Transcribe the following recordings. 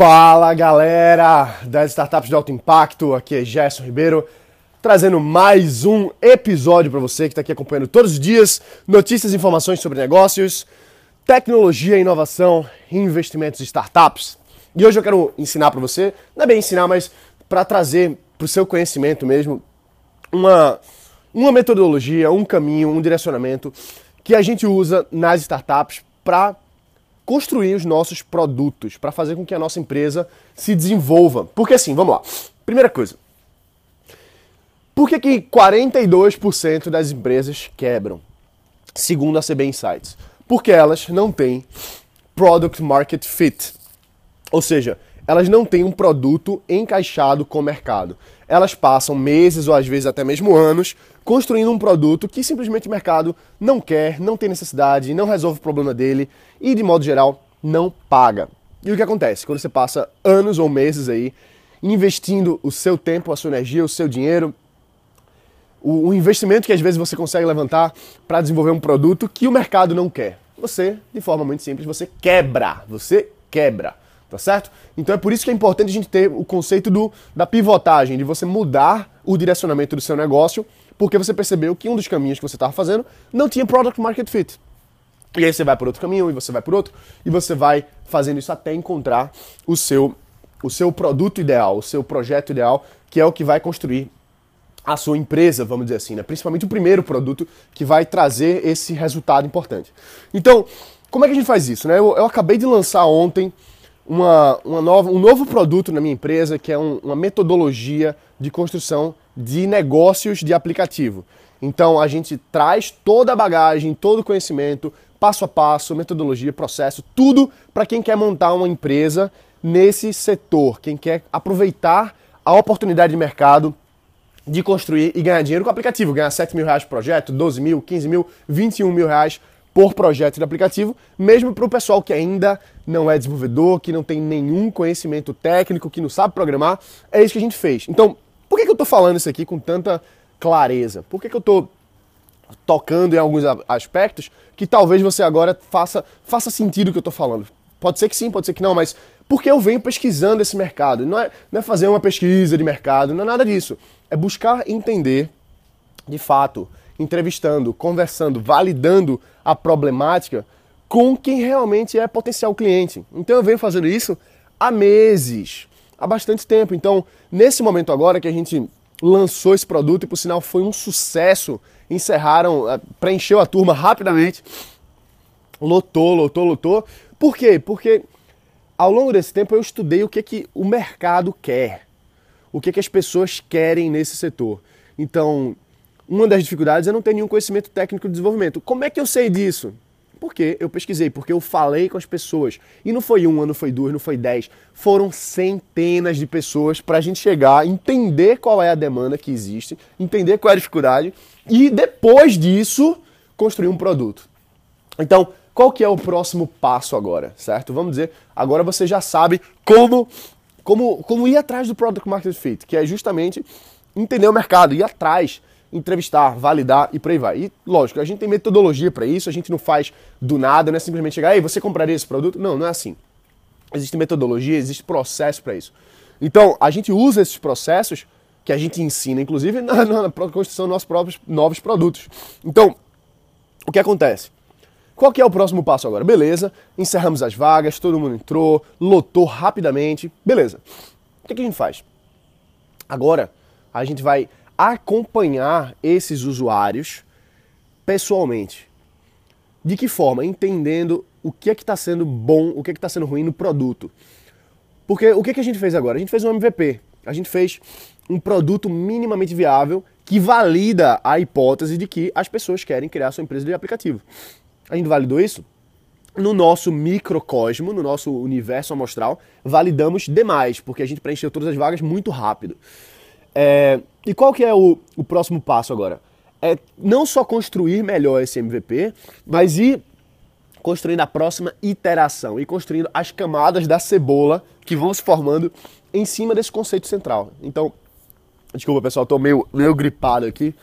Fala galera das startups de alto impacto, aqui é Gerson Ribeiro, trazendo mais um episódio para você que está aqui acompanhando todos os dias notícias e informações sobre negócios, tecnologia, inovação e investimentos de startups. E hoje eu quero ensinar para você, não é bem ensinar, mas para trazer para o seu conhecimento mesmo uma, uma metodologia, um caminho, um direcionamento que a gente usa nas startups para construir os nossos produtos, para fazer com que a nossa empresa se desenvolva. Porque assim, vamos lá. Primeira coisa. Por que, que 42% das empresas quebram? Segundo a CB Insights. Porque elas não têm product market fit. Ou seja, elas não têm um produto encaixado com o mercado. Elas passam meses ou às vezes até mesmo anos construindo um produto que simplesmente o mercado não quer, não tem necessidade, não resolve o problema dele e de modo geral não paga. E o que acontece? Quando você passa anos ou meses aí investindo o seu tempo, a sua energia, o seu dinheiro, o, investimento que às vezes você consegue levantar para desenvolver um produto que o mercado não quer. Você, de forma muito simples, você quebra, você quebra tá certo? Então é por isso que é importante a gente ter o conceito do, da pivotagem, de você mudar o direcionamento do seu negócio, porque você percebeu que um dos caminhos que você estava fazendo não tinha product market fit. E aí você vai por outro caminho, e você vai por outro, e você vai fazendo isso até encontrar o seu, o seu produto ideal, o seu projeto ideal, que é o que vai construir a sua empresa, vamos dizer assim, né? principalmente o primeiro produto que vai trazer esse resultado importante. Então, como é que a gente faz isso? Né? Eu, eu acabei de lançar ontem uma, uma nova, um novo produto na minha empresa, que é um, uma metodologia de construção de negócios de aplicativo. Então a gente traz toda a bagagem, todo o conhecimento, passo a passo, metodologia, processo, tudo para quem quer montar uma empresa nesse setor, quem quer aproveitar a oportunidade de mercado de construir e ganhar dinheiro com o aplicativo, ganhar 7 mil reais por projeto, 12 mil, 15 mil, 21 mil reais por projeto de aplicativo, mesmo para o pessoal que ainda não é desenvolvedor, que não tem nenhum conhecimento técnico, que não sabe programar. É isso que a gente fez. Então, por que, que eu estou falando isso aqui com tanta clareza? Por que, que eu estou tocando em alguns aspectos que talvez você agora faça, faça sentido o que eu estou falando? Pode ser que sim, pode ser que não, mas porque eu venho pesquisando esse mercado. Não é, não é fazer uma pesquisa de mercado, não é nada disso. É buscar entender, de fato, entrevistando, conversando, validando a problemática com quem realmente é potencial cliente. Então eu venho fazendo isso há meses, há bastante tempo. Então, nesse momento agora que a gente lançou esse produto e por sinal foi um sucesso, encerraram, eh, preencheu a turma rapidamente, lotou, lotou, lotou. Por quê? Porque ao longo desse tempo eu estudei o que que o mercado quer, o que que as pessoas querem nesse setor. Então, uma das dificuldades é não ter nenhum conhecimento técnico de desenvolvimento. Como é que eu sei disso? Porque eu pesquisei, porque eu falei com as pessoas. E não foi uma, não foi duas, não foi dez. Foram centenas de pessoas para a gente chegar, entender qual é a demanda que existe, entender qual é a dificuldade e depois disso construir um produto. Então, qual que é o próximo passo agora, certo? Vamos dizer, agora você já sabe como, como, como ir atrás do Product Market Fit, que é justamente entender o mercado, ir atrás entrevistar, validar e por aí vai. E lógico, a gente tem metodologia para isso, a gente não faz do nada, não é simplesmente chegar, ei, você compraria esse produto? Não, não é assim. Existe metodologia, existe processo para isso. Então, a gente usa esses processos que a gente ensina, inclusive, na, na construção dos nossos próprios novos produtos. Então, o que acontece? Qual que é o próximo passo agora? Beleza, encerramos as vagas, todo mundo entrou, lotou rapidamente, beleza. O que, que a gente faz? Agora, a gente vai acompanhar esses usuários pessoalmente. De que forma? Entendendo o que é que está sendo bom, o que é que está sendo ruim no produto. Porque o que, é que a gente fez agora? A gente fez um MVP. A gente fez um produto minimamente viável que valida a hipótese de que as pessoas querem criar sua empresa de aplicativo. A gente validou isso? No nosso microcosmo, no nosso universo amostral, validamos demais, porque a gente preencheu todas as vagas muito rápido. É, e qual que é o, o próximo passo agora? É não só construir melhor esse MVP, mas ir construindo a próxima iteração e construindo as camadas da cebola que vão se formando em cima desse conceito central. Então, desculpa pessoal, tô meio, meio gripado aqui,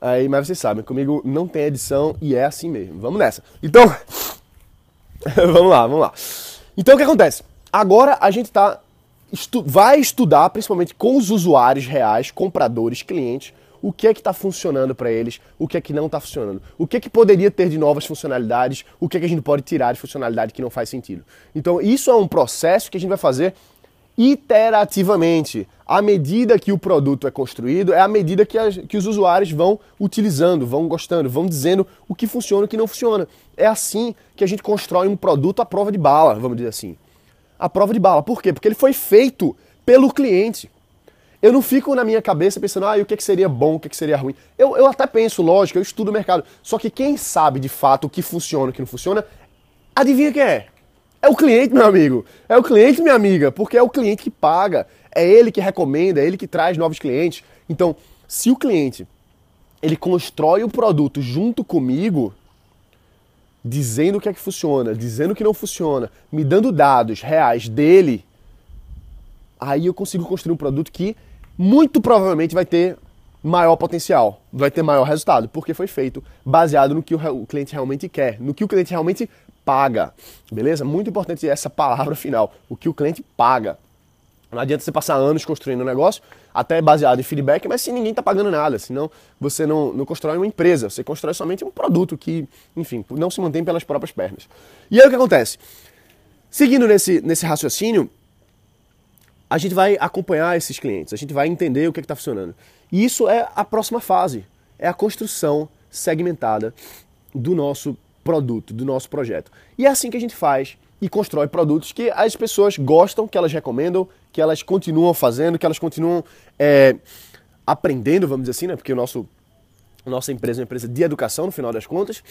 aí, mas vocês sabem, comigo não tem edição e é assim mesmo. Vamos nessa. Então, vamos lá, vamos lá. Então o que acontece? agora a gente tá, estu vai estudar, principalmente com os usuários reais, compradores, clientes, o que é que está funcionando para eles, o que é que não está funcionando, o que é que poderia ter de novas funcionalidades, o que é que a gente pode tirar de funcionalidade que não faz sentido. Então, isso é um processo que a gente vai fazer iterativamente. À medida que o produto é construído, é à medida que, as, que os usuários vão utilizando, vão gostando, vão dizendo o que funciona e o que não funciona. É assim que a gente constrói um produto à prova de bala, vamos dizer assim. À prova de bala. Por quê? Porque ele foi feito pelo cliente. Eu não fico na minha cabeça pensando, ah, o que, é que seria bom, o que, é que seria ruim. Eu, eu até penso, lógico, eu estudo o mercado. Só que quem sabe de fato o que funciona e o que não funciona, adivinha quem é? É o cliente, meu amigo. É o cliente, minha amiga, porque é o cliente que paga. É ele que recomenda, é ele que traz novos clientes. Então, se o cliente ele constrói o produto junto comigo, dizendo o que é que funciona, dizendo que não funciona, me dando dados reais dele, aí eu consigo construir um produto que muito provavelmente vai ter maior potencial, vai ter maior resultado, porque foi feito baseado no que o cliente realmente quer, no que o cliente realmente paga. Beleza? Muito importante essa palavra final, o que o cliente paga. Não adianta você passar anos construindo um negócio, até baseado em feedback, mas se ninguém está pagando nada, senão você não, não constrói uma empresa, você constrói somente um produto que, enfim, não se mantém pelas próprias pernas. E aí o que acontece? Seguindo nesse, nesse raciocínio, a gente vai acompanhar esses clientes, a gente vai entender o que é está funcionando. E isso é a próxima fase, é a construção segmentada do nosso produto, do nosso projeto. E é assim que a gente faz e constrói produtos que as pessoas gostam, que elas recomendam, que elas continuam fazendo, que elas continuam é, aprendendo, vamos dizer assim, né? Porque o nosso, a nossa empresa é uma empresa de educação, no final das contas,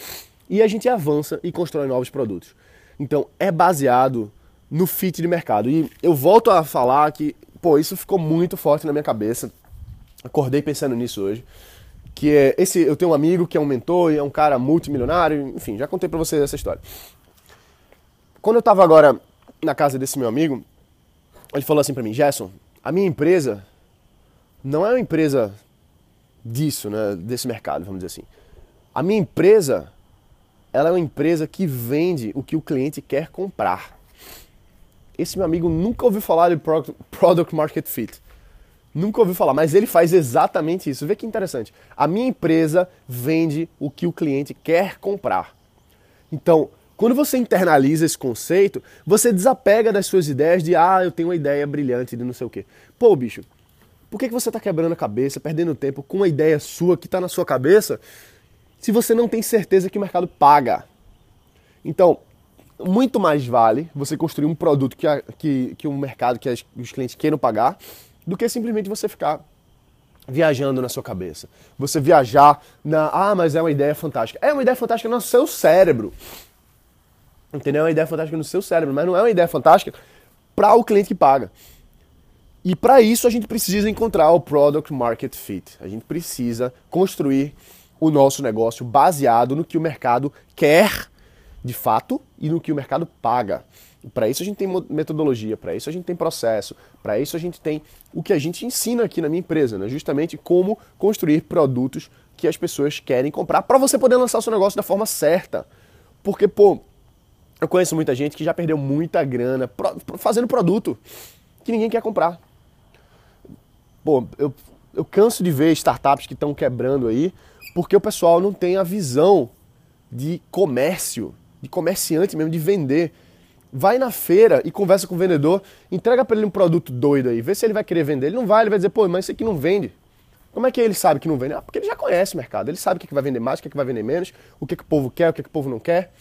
e a gente avança e constrói novos produtos. Então, é baseado no fit de mercado. E eu volto a falar que, pô, isso ficou muito forte na minha cabeça. Acordei pensando nisso hoje. Que é esse, eu tenho um amigo que é um mentor e é um cara multimilionário, enfim, já contei para vocês essa história. Quando eu tava agora na casa desse meu amigo, ele falou assim para mim, Gerson, a minha empresa não é uma empresa disso, né, desse mercado, vamos dizer assim. A minha empresa, ela é uma empresa que vende o que o cliente quer comprar. Esse meu amigo nunca ouviu falar de Product Market Fit. Nunca ouviu falar, mas ele faz exatamente isso. Vê que interessante. A minha empresa vende o que o cliente quer comprar. Então, quando você internaliza esse conceito, você desapega das suas ideias de, ah, eu tenho uma ideia brilhante de não sei o quê. Pô, bicho, por que, que você está quebrando a cabeça, perdendo tempo com uma ideia sua que está na sua cabeça, se você não tem certeza que o mercado paga? Então, muito mais vale você construir um produto que, a, que, que um mercado, que as, os clientes queiram pagar, do que simplesmente você ficar viajando na sua cabeça. Você viajar na, ah, mas é uma ideia fantástica. É uma ideia fantástica no seu cérebro. Entendeu? É uma ideia fantástica no seu cérebro, mas não é uma ideia fantástica para o cliente que paga. E para isso a gente precisa encontrar o product market fit. A gente precisa construir o nosso negócio baseado no que o mercado quer de fato e no que o mercado paga. Para isso a gente tem metodologia, para isso a gente tem processo, para isso a gente tem o que a gente ensina aqui na minha empresa, né? justamente como construir produtos que as pessoas querem comprar para você poder lançar o seu negócio da forma certa. Porque, pô, eu conheço muita gente que já perdeu muita grana fazendo produto que ninguém quer comprar. Pô, eu, eu canso de ver startups que estão quebrando aí porque o pessoal não tem a visão de comércio de comerciante mesmo, de vender. Vai na feira e conversa com o vendedor, entrega para ele um produto doido aí, vê se ele vai querer vender. Ele não vai, ele vai dizer, pô, mas isso aqui não vende. Como é que ele sabe que não vende? Ah, porque ele já conhece o mercado, ele sabe o que, vai vender mais, o que, que vai vender menos, o que, que o povo quer, o que, que o povo não quer.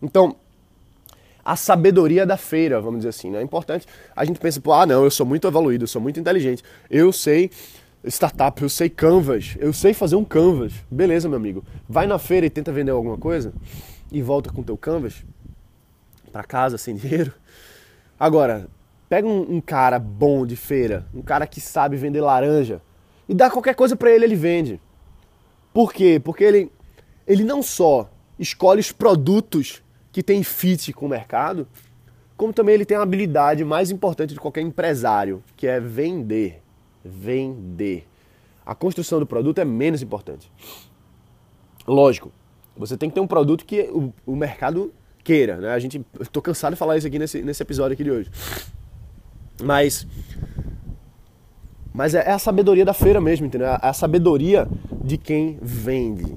Então, a sabedoria da feira, vamos dizer assim, né? É importante. A gente pensa, ah, não, eu sou muito evoluído, eu sou muito inteligente, eu sei startup, eu sei canvas, eu sei fazer um canvas. Beleza, meu amigo. Vai na feira e tenta vender alguma coisa e volta com teu canvas para casa sem dinheiro. Agora, pega um, um, cara bom de feira, um cara que sabe vender laranja e dá qualquer coisa para ele, ele vende. Por quê? Porque ele, ele não só escolhe os produtos que tem fit com o mercado, como também ele tem a habilidade mais importante de qualquer empresário, que é vender. Vender. A construção do produto é menos importante. Lógico, você tem que ter um produto que o, o mercado queira, né? A gente, tô cansado de falar isso aqui nesse, nesse episódio aqui de hoje. Mas mas é, é a sabedoria da feira mesmo, entendeu? É a sabedoria de quem vende.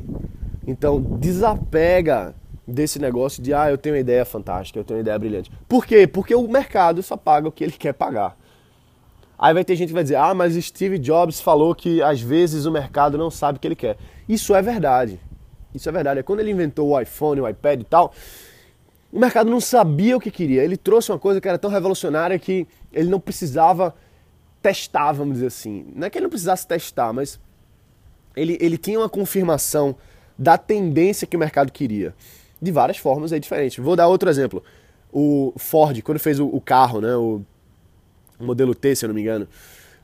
Então, desapega desse negócio de, ah, eu tenho uma ideia fantástica, eu tenho uma ideia brilhante. Por quê? Porque o mercado só paga o que ele quer pagar. Aí vai ter gente que vai dizer, ah, mas Steve Jobs falou que às vezes o mercado não sabe o que ele quer. Isso é verdade. Isso é verdade. É quando ele inventou o iPhone, o iPad e tal, o mercado não sabia o que queria. Ele trouxe uma coisa que era tão revolucionária que ele não precisava testar, vamos dizer assim. Não é que ele não precisasse testar, mas ele, ele tinha uma confirmação da tendência que o mercado queria. De várias formas é diferente. Vou dar outro exemplo. O Ford, quando fez o, carro, né, o modelo T, se eu não me engano,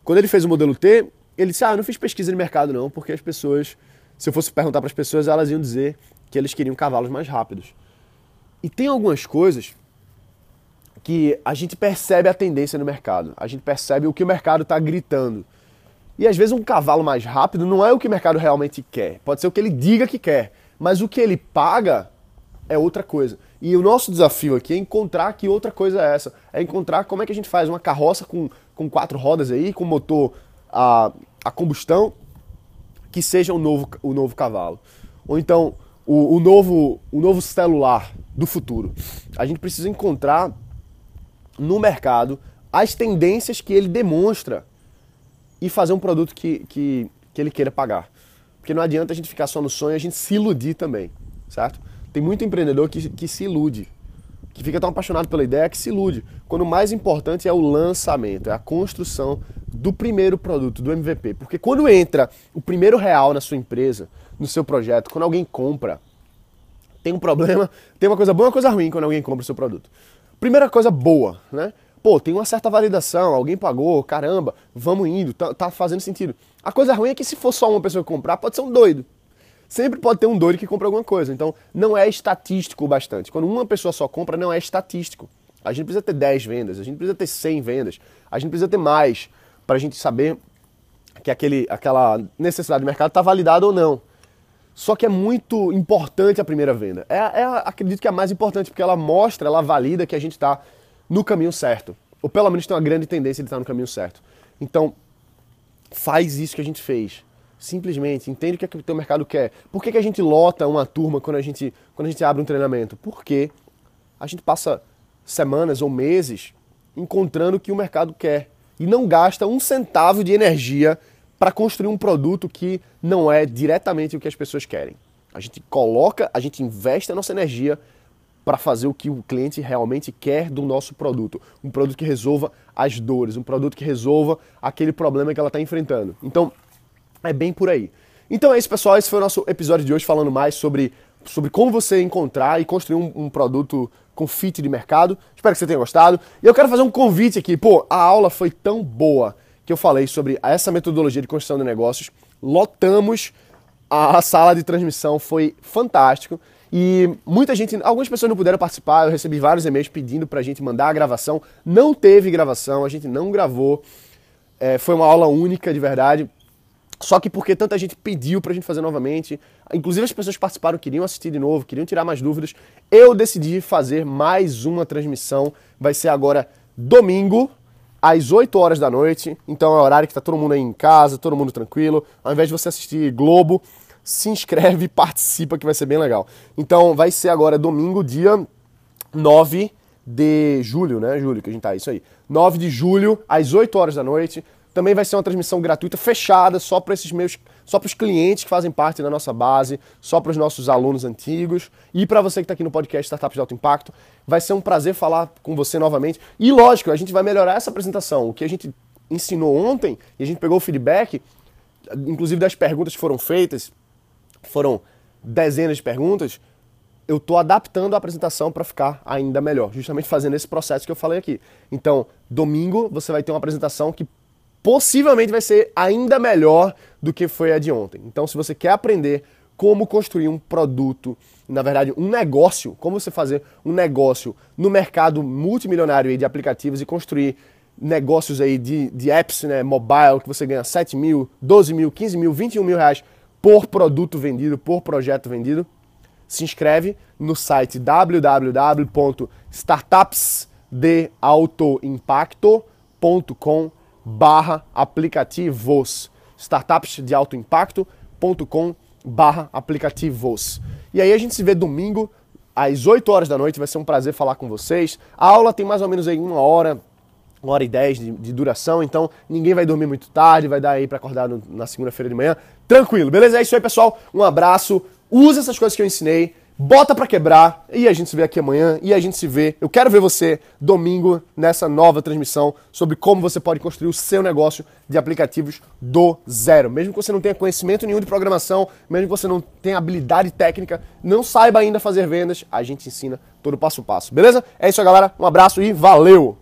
quando ele fez o modelo T, ele disse: Ah, eu não fiz pesquisa de mercado não, porque as pessoas, se eu fosse perguntar para as pessoas, elas iam dizer que eles queriam cavalos mais rápidos. E tem algumas coisas que a gente percebe a tendência no mercado, a gente percebe o que o mercado está gritando. E às vezes um cavalo mais rápido não é o que o mercado realmente quer. Pode ser o que ele diga que quer, mas o que ele paga é outra coisa. E o nosso desafio aqui é encontrar que outra coisa é essa. É encontrar como é que a gente faz uma carroça com, com quatro rodas aí, com motor a, a combustão, que seja o novo, o novo cavalo. Ou então o, o, novo, o novo celular do futuro. A gente precisa encontrar no mercado as tendências que ele demonstra e fazer um produto que, que, que ele queira pagar. Porque não adianta a gente ficar só no sonho, a gente se iludir também, certo? Tem muito empreendedor que, que se ilude, que fica tão apaixonado pela ideia que se ilude. Quando o mais importante é o lançamento, é a construção do primeiro produto, do MVP. Porque quando entra o primeiro real na sua empresa, no seu projeto, quando alguém compra, tem um problema, tem uma coisa boa e uma coisa ruim quando alguém compra o seu produto. Primeira coisa boa, né? Pô, tem uma certa validação, alguém pagou, caramba, vamos indo, tá, tá fazendo sentido. A coisa ruim é que se for só uma pessoa comprar, pode ser um doido. Sempre pode ter um doido que compra alguma coisa. Então, não é estatístico o bastante. Quando uma pessoa só compra, não é estatístico. A gente precisa ter 10 vendas, a gente precisa ter 100 vendas, a gente precisa ter mais para a gente saber que aquele, aquela necessidade de mercado está validada ou não. Só que é muito importante a primeira venda. É, é, acredito que é a mais importante, porque ela mostra, ela valida que a gente está no caminho certo. Ou pelo menos tem uma grande tendência de estar no caminho certo. Então, faz isso que a gente fez. Simplesmente, entende o que, é que o teu mercado quer. Por que, que a gente lota uma turma quando a, gente, quando a gente abre um treinamento? Porque a gente passa semanas ou meses encontrando o que o mercado quer. E não gasta um centavo de energia para construir um produto que não é diretamente o que as pessoas querem. A gente coloca, a gente investe a nossa energia para fazer o que o cliente realmente quer do nosso produto. Um produto que resolva as dores, um produto que resolva aquele problema que ela está enfrentando. Então, é bem por aí. Então é isso, pessoal. Esse foi o nosso episódio de hoje falando mais sobre, sobre como você encontrar e construir um, um produto com fit de mercado. Espero que você tenha gostado. E eu quero fazer um convite aqui. Pô, a aula foi tão boa que eu falei sobre essa metodologia de construção de negócios. Lotamos a sala de transmissão, foi fantástico. E muita gente, algumas pessoas não puderam participar, eu recebi vários e-mails pedindo pra gente mandar a gravação. Não teve gravação, a gente não gravou. É, foi uma aula única de verdade. Só que porque tanta gente pediu pra gente fazer novamente, inclusive as pessoas participaram queriam assistir de novo, queriam tirar mais dúvidas, eu decidi fazer mais uma transmissão. Vai ser agora domingo, às 8 horas da noite. Então é o horário que tá todo mundo aí em casa, todo mundo tranquilo. Ao invés de você assistir Globo, se inscreve e participa que vai ser bem legal. Então vai ser agora domingo, dia 9 de julho, né? Julho que a gente tá, isso aí. 9 de julho, às 8 horas da noite. Também vai ser uma transmissão gratuita, fechada, só para esses meus, só para os clientes que fazem parte da nossa base, só para os nossos alunos antigos e para você que está aqui no podcast Startups de Alto Impacto. Vai ser um prazer falar com você novamente. E lógico, a gente vai melhorar essa apresentação. O que a gente ensinou ontem e a gente pegou o feedback, inclusive das perguntas que foram feitas, foram dezenas de perguntas. Eu estou adaptando a apresentação para ficar ainda melhor, justamente fazendo esse processo que eu falei aqui. Então, domingo você vai ter uma apresentação que possivelmente vai ser ainda melhor do que foi a de ontem. Então, se você quer aprender como construir um produto, na verdade, um negócio, como você fazer um negócio no mercado multimilionário de aplicativos e construir negócios aí de, de apps né, mobile que você ganha 7 mil, 12 mil, 15 mil, 21 mil reais por produto vendido, por projeto vendido, se inscreve no site www.startupsdeautoimpacto.com barra aplicativos startupsdeautoimpacto.com barra aplicativos e aí a gente se vê domingo às 8 horas da noite, vai ser um prazer falar com vocês. A aula tem mais ou menos aí uma hora, uma hora e dez de, de duração, então ninguém vai dormir muito tarde, vai dar aí para acordar no, na segunda-feira de manhã. Tranquilo, beleza? É isso aí, pessoal. Um abraço. Use essas coisas que eu ensinei bota para quebrar e a gente se vê aqui amanhã e a gente se vê. Eu quero ver você domingo nessa nova transmissão sobre como você pode construir o seu negócio de aplicativos do zero. Mesmo que você não tenha conhecimento nenhum de programação, mesmo que você não tenha habilidade técnica, não saiba ainda fazer vendas, a gente ensina todo passo a passo. Beleza? É isso galera. Um abraço e valeu.